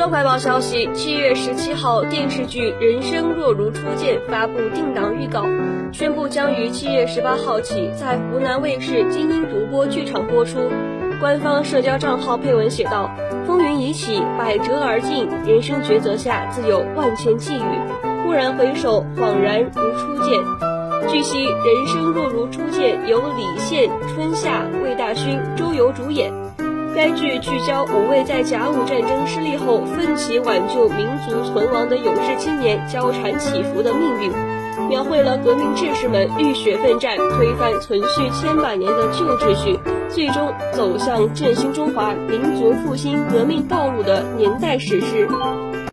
乐快报消息：七月十七号，电视剧《人生若如初见》发布定档预告，宣布将于七月十八号起在湖南卫视精英独播剧场播出。官方社交账号配文写道：“风云已起，百折而尽，人生抉择下自有万千际遇，忽然回首，恍然如初见。”据悉，《人生若如初见》由李现、春夏、魏大勋、周游主演。该剧聚焦五位在甲午战争失利后奋起挽救民族存亡的有志青年交缠起伏的命运，描绘了革命志士们浴血奋战、推翻存续千百年的旧秩序，最终走向振兴中华民族复兴革命道路的年代史诗。